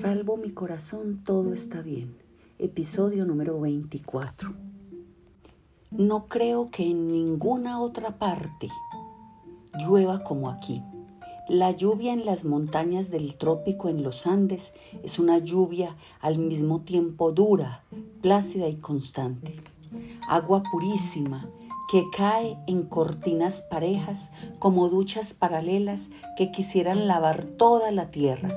Salvo mi corazón, todo está bien. Episodio número 24. No creo que en ninguna otra parte llueva como aquí. La lluvia en las montañas del trópico en los Andes es una lluvia al mismo tiempo dura, plácida y constante. Agua purísima que cae en cortinas parejas como duchas paralelas que quisieran lavar toda la tierra,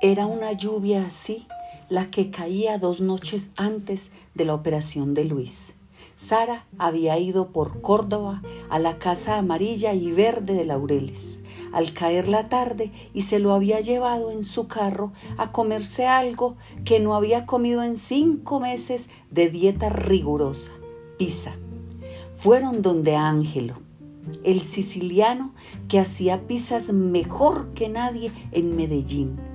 era una lluvia así la que caía dos noches antes de la operación de Luis. Sara había ido por Córdoba a la casa amarilla y verde de Laureles al caer la tarde y se lo había llevado en su carro a comerse algo que no había comido en cinco meses de dieta rigurosa, pizza. Fueron donde Ángelo, el siciliano que hacía pizzas mejor que nadie en Medellín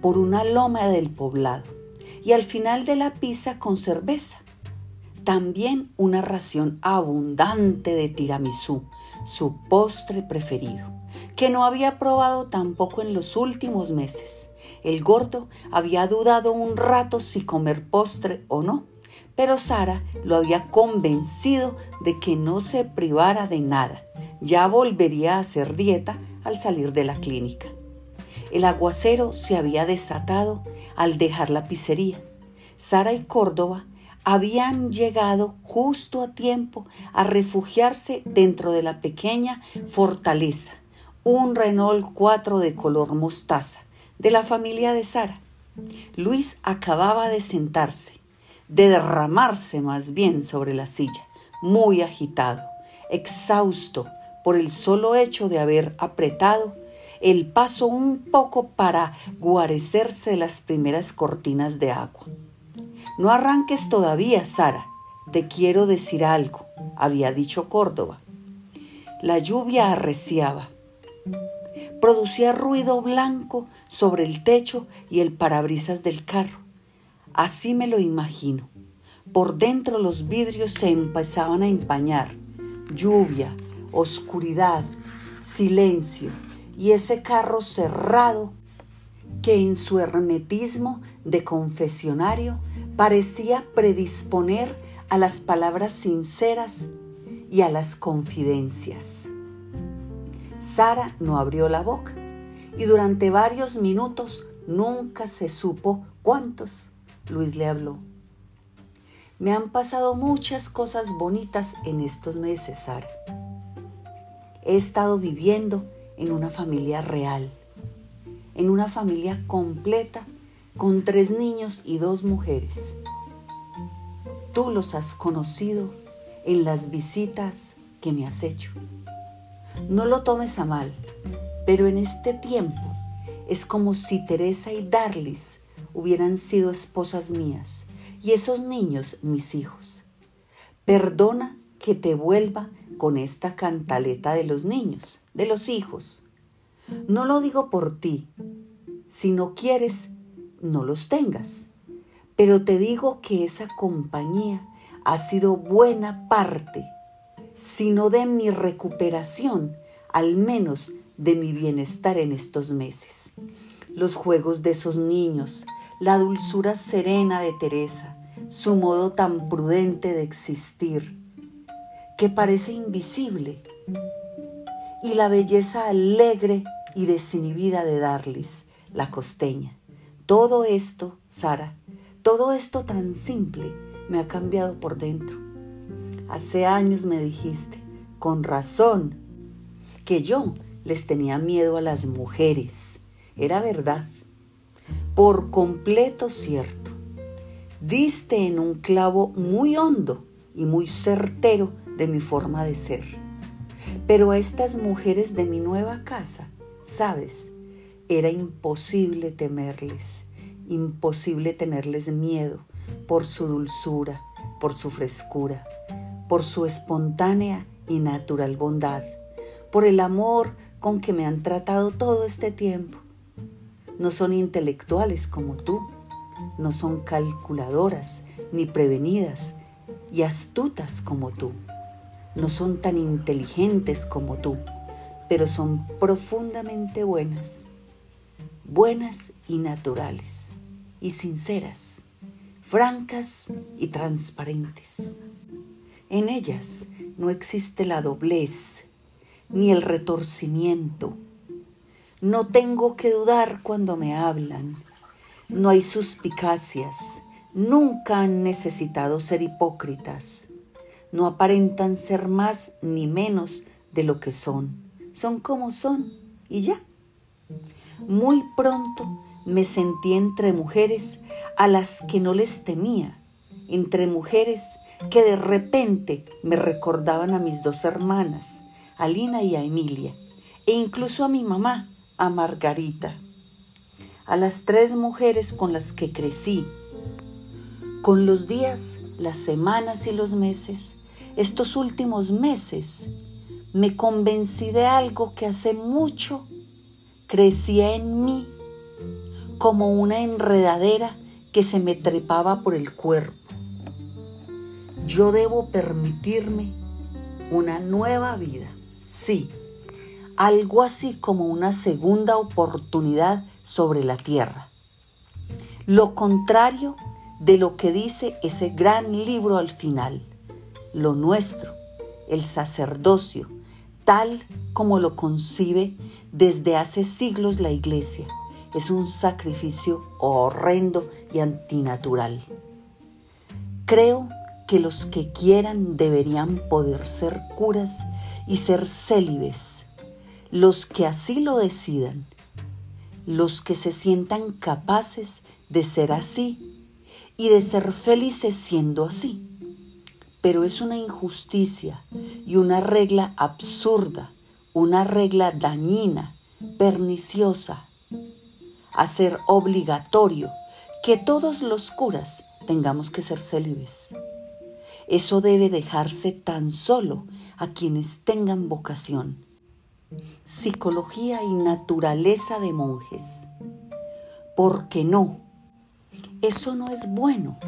por una loma del poblado y al final de la pizza con cerveza. También una ración abundante de tiramisú, su postre preferido, que no había probado tampoco en los últimos meses. El gordo había dudado un rato si comer postre o no, pero Sara lo había convencido de que no se privara de nada. Ya volvería a hacer dieta al salir de la clínica. El aguacero se había desatado al dejar la pizzería. Sara y Córdoba habían llegado justo a tiempo a refugiarse dentro de la pequeña fortaleza, un Renault 4 de color mostaza, de la familia de Sara. Luis acababa de sentarse, de derramarse más bien sobre la silla, muy agitado, exhausto por el solo hecho de haber apretado el paso un poco para guarecerse las primeras cortinas de agua. No arranques todavía, Sara. Te quiero decir algo, había dicho Córdoba. La lluvia arreciaba. Producía ruido blanco sobre el techo y el parabrisas del carro. Así me lo imagino. Por dentro los vidrios se empezaban a empañar. Lluvia, oscuridad, silencio y ese carro cerrado que en su hermetismo de confesionario parecía predisponer a las palabras sinceras y a las confidencias. Sara no abrió la boca y durante varios minutos nunca se supo cuántos Luis le habló. Me han pasado muchas cosas bonitas en estos meses, Sara. He estado viviendo en una familia real, en una familia completa con tres niños y dos mujeres. Tú los has conocido en las visitas que me has hecho. No lo tomes a mal, pero en este tiempo es como si Teresa y Darlis hubieran sido esposas mías y esos niños mis hijos. Perdona que te vuelva con esta cantaleta de los niños, de los hijos. No lo digo por ti. Si no quieres, no los tengas. Pero te digo que esa compañía ha sido buena parte, si no de mi recuperación, al menos de mi bienestar en estos meses. Los juegos de esos niños, la dulzura serena de Teresa, su modo tan prudente de existir, que parece invisible, y la belleza alegre y desinhibida de Darlis, la costeña. Todo esto, Sara, todo esto tan simple me ha cambiado por dentro. Hace años me dijiste, con razón, que yo les tenía miedo a las mujeres. Era verdad. Por completo cierto. Diste en un clavo muy hondo y muy certero de mi forma de ser. Pero a estas mujeres de mi nueva casa, sabes, era imposible temerles, imposible tenerles miedo por su dulzura, por su frescura, por su espontánea y natural bondad, por el amor con que me han tratado todo este tiempo. No son intelectuales como tú, no son calculadoras ni prevenidas y astutas como tú no son tan inteligentes como tú, pero son profundamente buenas. buenas y naturales, y sinceras, francas y transparentes. En ellas no existe la doblez ni el retorcimiento. No tengo que dudar cuando me hablan. No hay suspicacias. Nunca han necesitado ser hipócritas. No aparentan ser más ni menos de lo que son. Son como son y ya. Muy pronto me sentí entre mujeres a las que no les temía, entre mujeres que de repente me recordaban a mis dos hermanas, a Lina y a Emilia, e incluso a mi mamá, a Margarita, a las tres mujeres con las que crecí. Con los días, las semanas y los meses, estos últimos meses, me convencí de algo que hace mucho crecía en mí como una enredadera que se me trepaba por el cuerpo yo debo permitirme una nueva vida. Sí, algo así como una segunda oportunidad sobre la tierra. Lo contrario de lo que dice ese gran libro al final, lo nuestro, el sacerdocio, tal como lo concibe desde hace siglos la iglesia, es un sacrificio horrendo y antinatural. Creo que los que quieran deberían poder ser curas y ser célibes, los que así lo decidan, los que se sientan capaces de ser así y de ser felices siendo así. Pero es una injusticia y una regla absurda, una regla dañina, perniciosa, hacer obligatorio que todos los curas tengamos que ser célibes. Eso debe dejarse tan solo a quienes tengan vocación. Psicología y naturaleza de monjes. ¿Por qué no? Eso no es bueno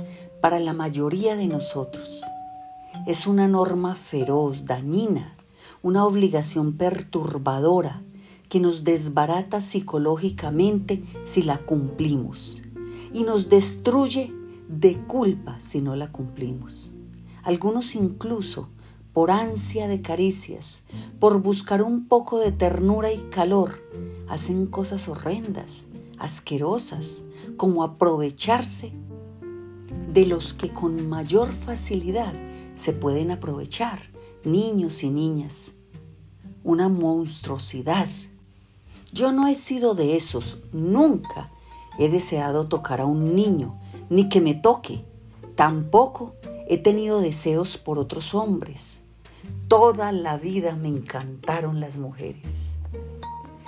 para la mayoría de nosotros. Es una norma feroz, dañina, una obligación perturbadora que nos desbarata psicológicamente si la cumplimos y nos destruye de culpa si no la cumplimos. Algunos incluso por ansia de caricias, por buscar un poco de ternura y calor, hacen cosas horrendas, asquerosas, como aprovecharse de los que con mayor facilidad se pueden aprovechar, niños y niñas. Una monstruosidad. Yo no he sido de esos, nunca he deseado tocar a un niño, ni que me toque. Tampoco He tenido deseos por otros hombres. Toda la vida me encantaron las mujeres.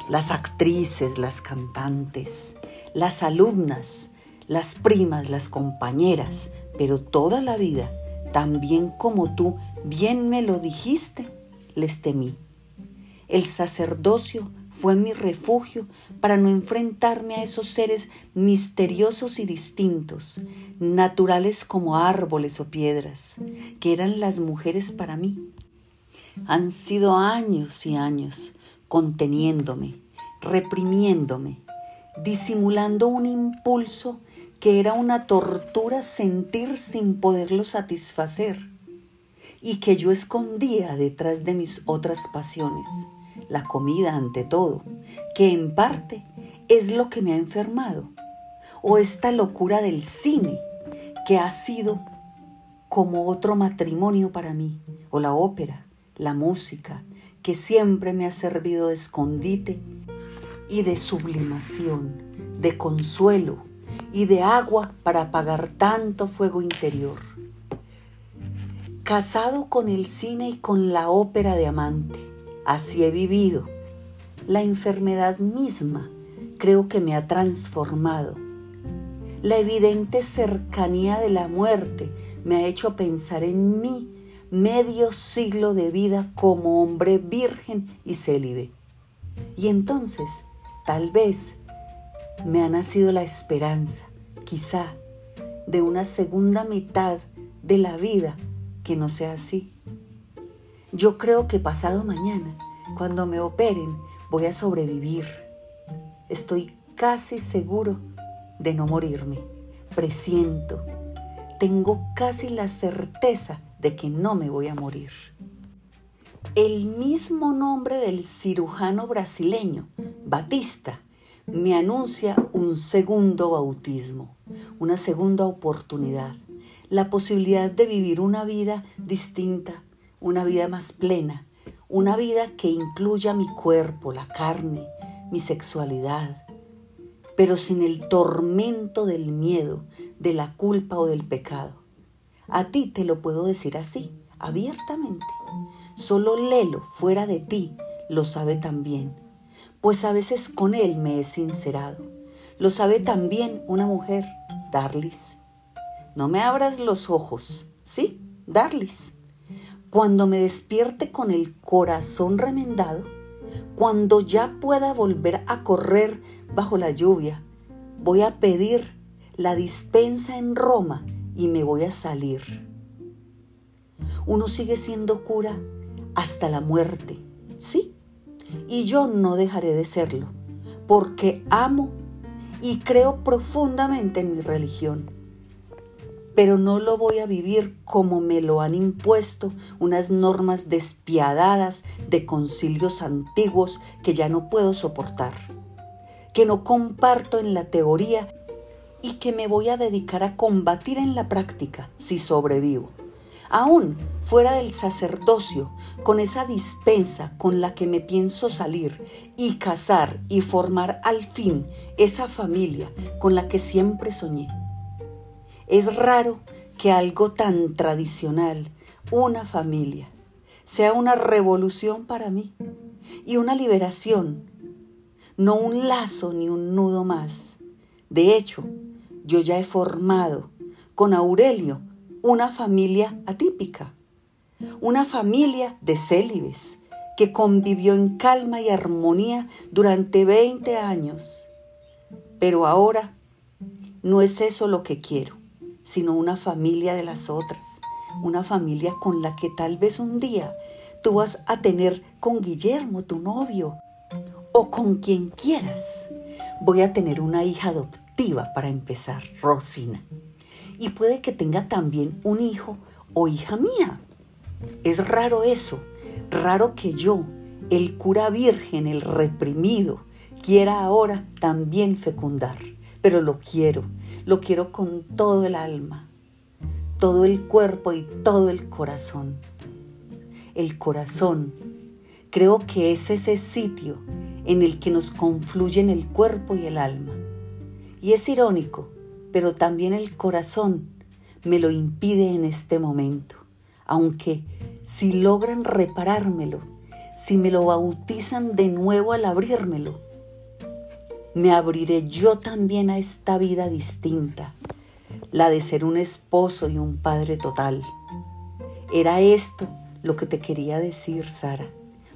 Las actrices, las cantantes, las alumnas, las primas, las compañeras, pero toda la vida, también como tú bien me lo dijiste, les temí. El sacerdocio fue mi refugio para no enfrentarme a esos seres misteriosos y distintos, naturales como árboles o piedras, que eran las mujeres para mí. Han sido años y años conteniéndome, reprimiéndome, disimulando un impulso que era una tortura sentir sin poderlo satisfacer y que yo escondía detrás de mis otras pasiones la comida ante todo, que en parte es lo que me ha enfermado, o esta locura del cine, que ha sido como otro matrimonio para mí, o la ópera, la música, que siempre me ha servido de escondite y de sublimación, de consuelo y de agua para apagar tanto fuego interior. Casado con el cine y con la ópera de amante, Así he vivido. La enfermedad misma creo que me ha transformado. La evidente cercanía de la muerte me ha hecho pensar en mí medio siglo de vida como hombre virgen y célibe. Y entonces, tal vez, me ha nacido la esperanza, quizá, de una segunda mitad de la vida que no sea así. Yo creo que pasado mañana, cuando me operen, voy a sobrevivir. Estoy casi seguro de no morirme. Presiento, tengo casi la certeza de que no me voy a morir. El mismo nombre del cirujano brasileño, Batista, me anuncia un segundo bautismo, una segunda oportunidad, la posibilidad de vivir una vida distinta, una vida más plena, una vida que incluya mi cuerpo, la carne, mi sexualidad, pero sin el tormento del miedo, de la culpa o del pecado. A ti te lo puedo decir así, abiertamente. Solo Lelo, fuera de ti, lo sabe también, pues a veces con él me he sincerado. Lo sabe también una mujer, Darlis. No me abras los ojos, ¿sí? Darlis. Cuando me despierte con el corazón remendado, cuando ya pueda volver a correr bajo la lluvia, voy a pedir la dispensa en Roma y me voy a salir. Uno sigue siendo cura hasta la muerte, ¿sí? Y yo no dejaré de serlo, porque amo y creo profundamente en mi religión. Pero no lo voy a vivir como me lo han impuesto unas normas despiadadas de concilios antiguos que ya no puedo soportar, que no comparto en la teoría y que me voy a dedicar a combatir en la práctica si sobrevivo. Aún fuera del sacerdocio, con esa dispensa con la que me pienso salir y casar y formar al fin esa familia con la que siempre soñé. Es raro que algo tan tradicional, una familia, sea una revolución para mí y una liberación, no un lazo ni un nudo más. De hecho, yo ya he formado con Aurelio una familia atípica, una familia de célibes que convivió en calma y armonía durante 20 años. Pero ahora no es eso lo que quiero, sino una familia de las otras, una familia con la que tal vez un día tú vas a tener con Guillermo, tu novio, o con quien quieras. Voy a tener una hija adoptiva para empezar, Rosina. Y puede que tenga también un hijo o hija mía. Es raro eso, raro que yo, el cura virgen, el reprimido, quiera ahora también fecundar. Pero lo quiero, lo quiero con todo el alma, todo el cuerpo y todo el corazón. El corazón, creo que es ese sitio en el que nos confluyen el cuerpo y el alma. Y es irónico, pero también el corazón me lo impide en este momento. Aunque si logran reparármelo, si me lo bautizan de nuevo al abrírmelo, me abriré yo también a esta vida distinta, la de ser un esposo y un padre total. Era esto lo que te quería decir, Sara,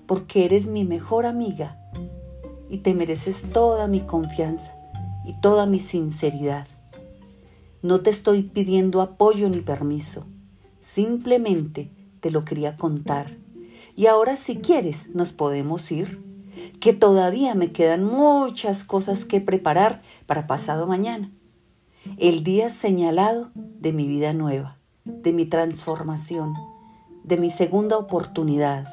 porque eres mi mejor amiga y te mereces toda mi confianza y toda mi sinceridad. No te estoy pidiendo apoyo ni permiso, simplemente te lo quería contar. Y ahora si quieres nos podemos ir, que todavía me quedan muchas cosas que preparar para pasado mañana, el día señalado de mi vida nueva, de mi transformación, de mi segunda oportunidad.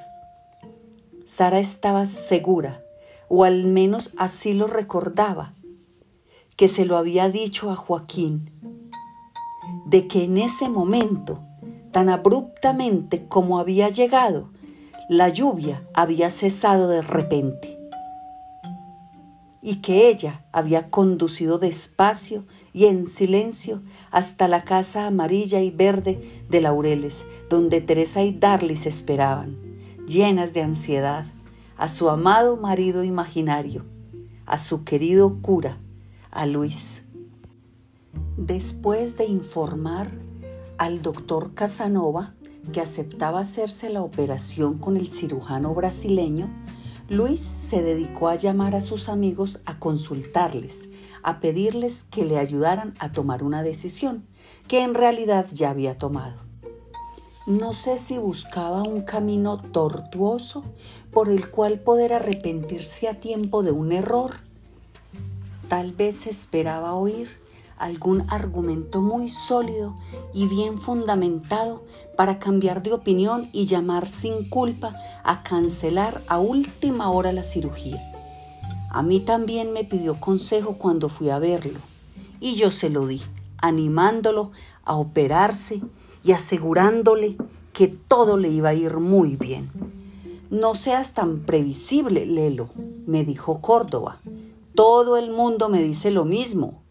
Sara estaba segura, o al menos así lo recordaba, que se lo había dicho a Joaquín, de que en ese momento, tan abruptamente como había llegado, la lluvia había cesado de repente y que ella había conducido despacio y en silencio hasta la casa amarilla y verde de Laureles, donde Teresa y Darlis esperaban, llenas de ansiedad, a su amado marido imaginario, a su querido cura, a Luis. Después de informar al doctor Casanova que aceptaba hacerse la operación con el cirujano brasileño, Luis se dedicó a llamar a sus amigos a consultarles, a pedirles que le ayudaran a tomar una decisión que en realidad ya había tomado. No sé si buscaba un camino tortuoso por el cual poder arrepentirse a tiempo de un error Tal vez esperaba oír algún argumento muy sólido y bien fundamentado para cambiar de opinión y llamar sin culpa a cancelar a última hora la cirugía. A mí también me pidió consejo cuando fui a verlo y yo se lo di, animándolo a operarse y asegurándole que todo le iba a ir muy bien. No seas tan previsible, Lelo, me dijo Córdoba. Todo el mundo me dice lo mismo,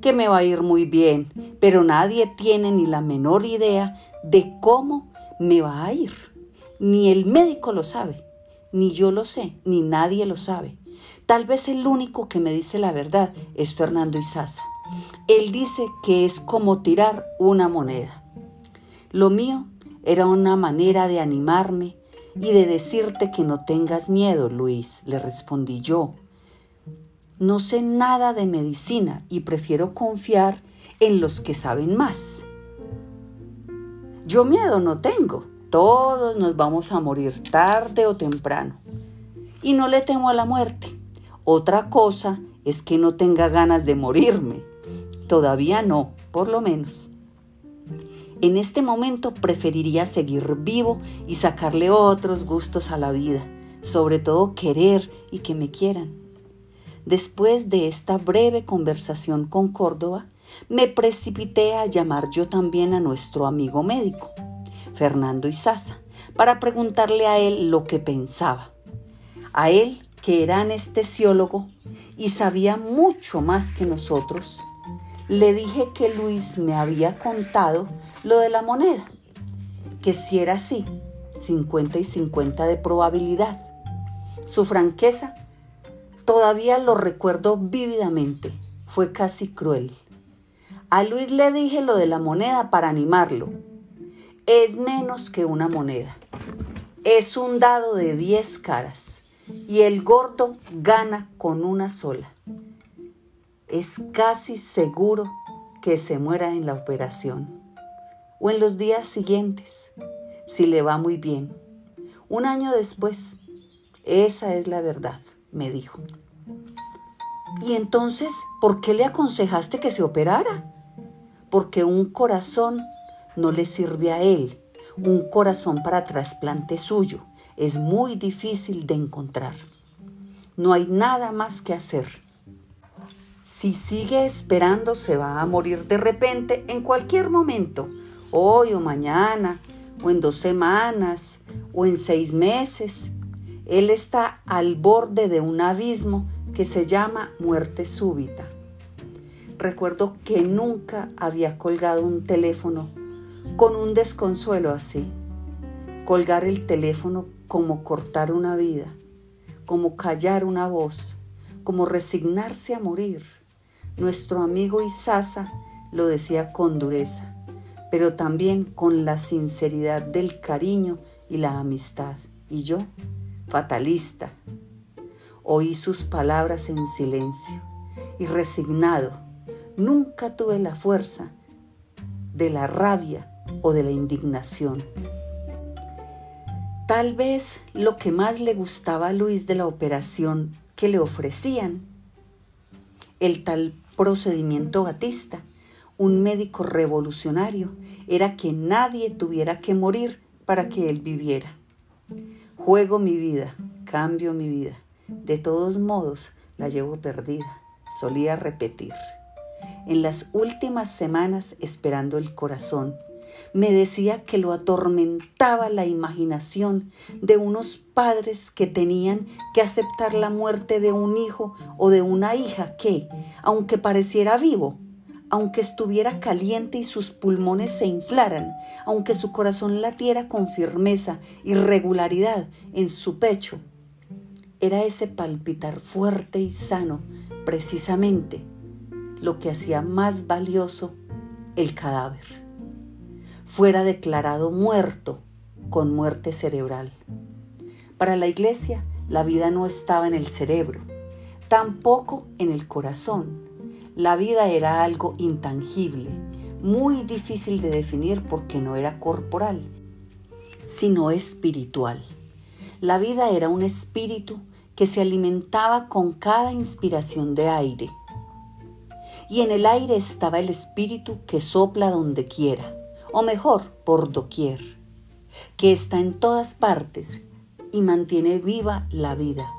que me va a ir muy bien, pero nadie tiene ni la menor idea de cómo me va a ir. Ni el médico lo sabe, ni yo lo sé, ni nadie lo sabe. Tal vez el único que me dice la verdad es Fernando Isaza. Él dice que es como tirar una moneda. Lo mío era una manera de animarme y de decirte que no tengas miedo, Luis, le respondí yo. No sé nada de medicina y prefiero confiar en los que saben más. Yo miedo no tengo. Todos nos vamos a morir tarde o temprano. Y no le temo a la muerte. Otra cosa es que no tenga ganas de morirme. Todavía no, por lo menos. En este momento preferiría seguir vivo y sacarle otros gustos a la vida, sobre todo querer y que me quieran. Después de esta breve conversación con Córdoba, me precipité a llamar yo también a nuestro amigo médico, Fernando Isaza, para preguntarle a él lo que pensaba. A él, que era anestesiólogo y sabía mucho más que nosotros, le dije que Luis me había contado lo de la moneda, que si era así, 50 y 50 de probabilidad. Su franqueza todavía lo recuerdo vívidamente, fue casi cruel. A Luis le dije lo de la moneda para animarlo. Es menos que una moneda. Es un dado de 10 caras y el gordo gana con una sola es casi seguro que se muera en la operación o en los días siguientes, si le va muy bien. Un año después, esa es la verdad, me dijo. ¿Y entonces por qué le aconsejaste que se operara? Porque un corazón no le sirve a él. Un corazón para trasplante suyo es muy difícil de encontrar. No hay nada más que hacer si sigue esperando, se va a morir de repente en cualquier momento, hoy o mañana, o en dos semanas, o en seis meses. Él está al borde de un abismo que se llama muerte súbita. Recuerdo que nunca había colgado un teléfono con un desconsuelo así. Colgar el teléfono como cortar una vida, como callar una voz, como resignarse a morir. Nuestro amigo Isaza lo decía con dureza, pero también con la sinceridad del cariño y la amistad. Y yo, fatalista, oí sus palabras en silencio y resignado. Nunca tuve la fuerza de la rabia o de la indignación. Tal vez lo que más le gustaba a Luis de la operación que le ofrecían, el tal procedimiento batista, un médico revolucionario, era que nadie tuviera que morir para que él viviera. Juego mi vida, cambio mi vida. De todos modos, la llevo perdida, solía repetir. En las últimas semanas, esperando el corazón, me decía que lo atormentaba la imaginación de unos padres que tenían que aceptar la muerte de un hijo o de una hija que, aunque pareciera vivo, aunque estuviera caliente y sus pulmones se inflaran, aunque su corazón latiera con firmeza y regularidad en su pecho, era ese palpitar fuerte y sano precisamente lo que hacía más valioso el cadáver fuera declarado muerto con muerte cerebral. Para la iglesia, la vida no estaba en el cerebro, tampoco en el corazón. La vida era algo intangible, muy difícil de definir porque no era corporal, sino espiritual. La vida era un espíritu que se alimentaba con cada inspiración de aire, y en el aire estaba el espíritu que sopla donde quiera, o mejor, por doquier, que está en todas partes y mantiene viva la vida.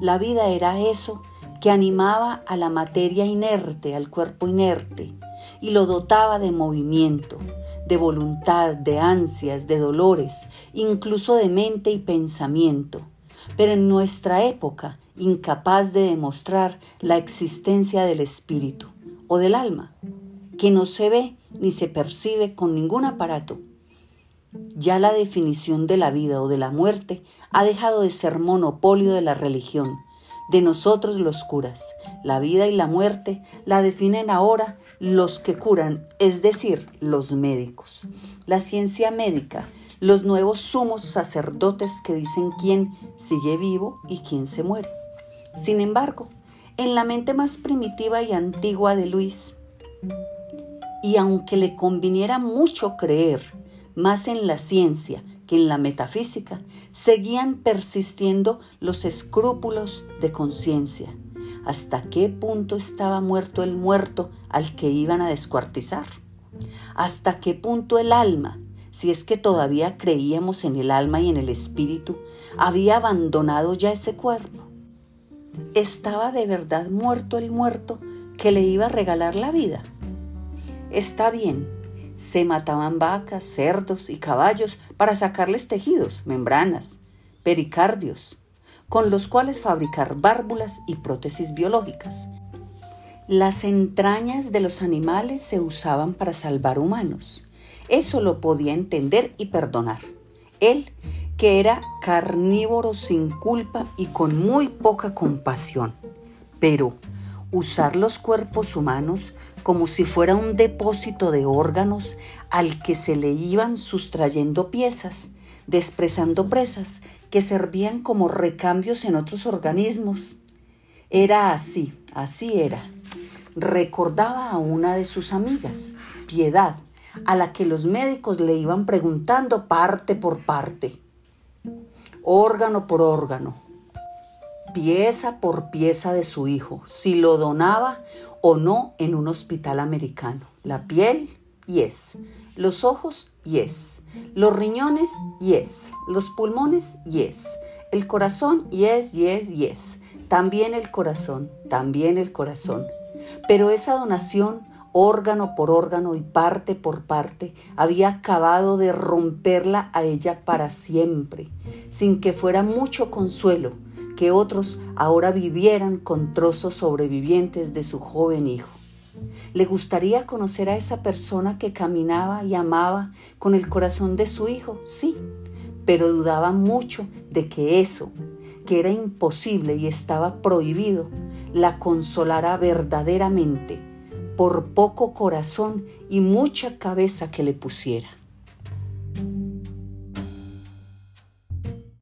La vida era eso que animaba a la materia inerte, al cuerpo inerte, y lo dotaba de movimiento, de voluntad, de ansias, de dolores, incluso de mente y pensamiento. Pero en nuestra época, incapaz de demostrar la existencia del espíritu o del alma, que no se ve ni se percibe con ningún aparato. Ya la definición de la vida o de la muerte ha dejado de ser monopolio de la religión, de nosotros los curas. La vida y la muerte la definen ahora los que curan, es decir, los médicos. La ciencia médica, los nuevos sumos sacerdotes que dicen quién sigue vivo y quién se muere. Sin embargo, en la mente más primitiva y antigua de Luis, y aunque le conviniera mucho creer más en la ciencia que en la metafísica, seguían persistiendo los escrúpulos de conciencia hasta qué punto estaba muerto el muerto al que iban a descuartizar, hasta qué punto el alma, si es que todavía creíamos en el alma y en el espíritu, había abandonado ya ese cuerpo. ¿Estaba de verdad muerto el muerto que le iba a regalar la vida? Está bien, se mataban vacas, cerdos y caballos para sacarles tejidos, membranas, pericardios, con los cuales fabricar válvulas y prótesis biológicas. Las entrañas de los animales se usaban para salvar humanos. Eso lo podía entender y perdonar. Él, que era carnívoro sin culpa y con muy poca compasión. Pero usar los cuerpos humanos como si fuera un depósito de órganos al que se le iban sustrayendo piezas, desprezando presas que servían como recambios en otros organismos. Era así, así era. Recordaba a una de sus amigas, Piedad, a la que los médicos le iban preguntando parte por parte, órgano por órgano, pieza por pieza de su hijo, si lo donaba o no en un hospital americano. La piel, yes. Los ojos, yes. Los riñones, yes. Los pulmones, yes. El corazón, yes, yes, yes. También el corazón, también el corazón. Pero esa donación, órgano por órgano y parte por parte, había acabado de romperla a ella para siempre, sin que fuera mucho consuelo que otros ahora vivieran con trozos sobrevivientes de su joven hijo. Le gustaría conocer a esa persona que caminaba y amaba con el corazón de su hijo, sí, pero dudaba mucho de que eso, que era imposible y estaba prohibido, la consolara verdaderamente, por poco corazón y mucha cabeza que le pusiera.